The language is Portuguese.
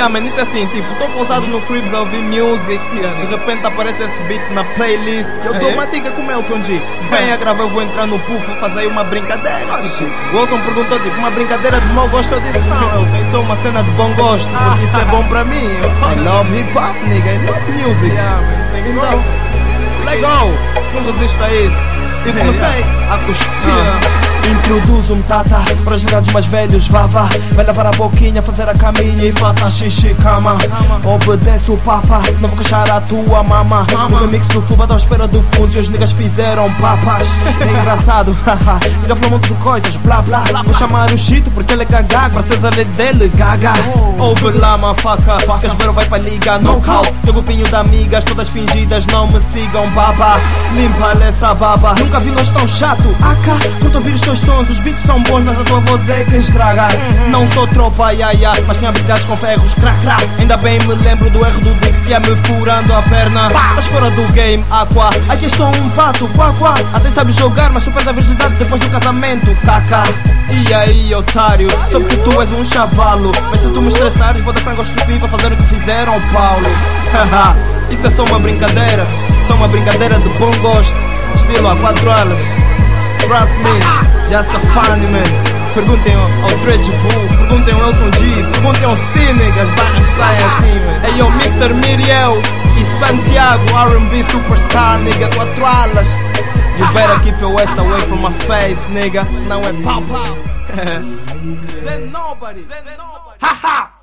Yeah, man, isso é assim, tipo, tô pousado no Cribs a ouvir music, de repente aparece esse beat na playlist. Eu dou É? uma dica com o Elton G. Vem a gravar, eu vou entrar no puff e fazer aí uma brincadeira. Tipo, o Elton perguntou, tipo, uma brincadeira de mau gosto. Eu disse, não, Elton, isso é uma cena de bom gosto, porque isso é bom pra mim. I love hip hop, nigga, I love music. Então, legal, não resisto a isso. E comecei a curtir. Introduzo-me, tata, para os ligados mais velhos, vá, vá. Vai lavar a boquinha, fazer a caminha e faça xixi, cama. Obedece o papa, não vou queixar a tua mama. O remix do Fuba tá à espera do fundo e os niggas fizeram papas. É engraçado, haha. Nigga falou muito de coisas, blá blá. Vou chamar o Chito porque ele é gaga, para ser a dele, gaga. Over lá, mafaca. Se Casbeiro vai pra liga, no call. Teu grupinho de amigas, todas fingidas, não me sigam, baba. Limpa essa baba. Nunca vi nós tão chato, aca. Curto ouvir os teus sons, os beats são bons, mas a tua voz é que estraga. Não sou tropa, ia, ia, mas tenho habilidades com ferros, crack, crack. Ainda bem me lembro do erro do Dix que ia me furando a perna. Estás fora do game, aqua. Aqui é só um pato, quá, quá. Até sabes jogar, mas tu perdes a virgindade depois do casamento, caca. E aí, otário, soube que tu és um chavalo. Mas se tu me estressares, vou dar sangue aos para fazer o que fizeram ao Paulo. Haha, Isso é só uma brincadeira, só uma brincadeira de bom gosto. Estilo a quatro alas. Trust me, just a funny man. Perguntem ao, Dredge Vu, perguntem ao Elton G, perguntem ao Cine, as barras saem assim, man. Hey yo, Mr. Miriel e Santiago, RB superstar, nigga, quatro alas. You better keep your ass away from my face, nigga, senão é pau pau. Say nobody, say nobody.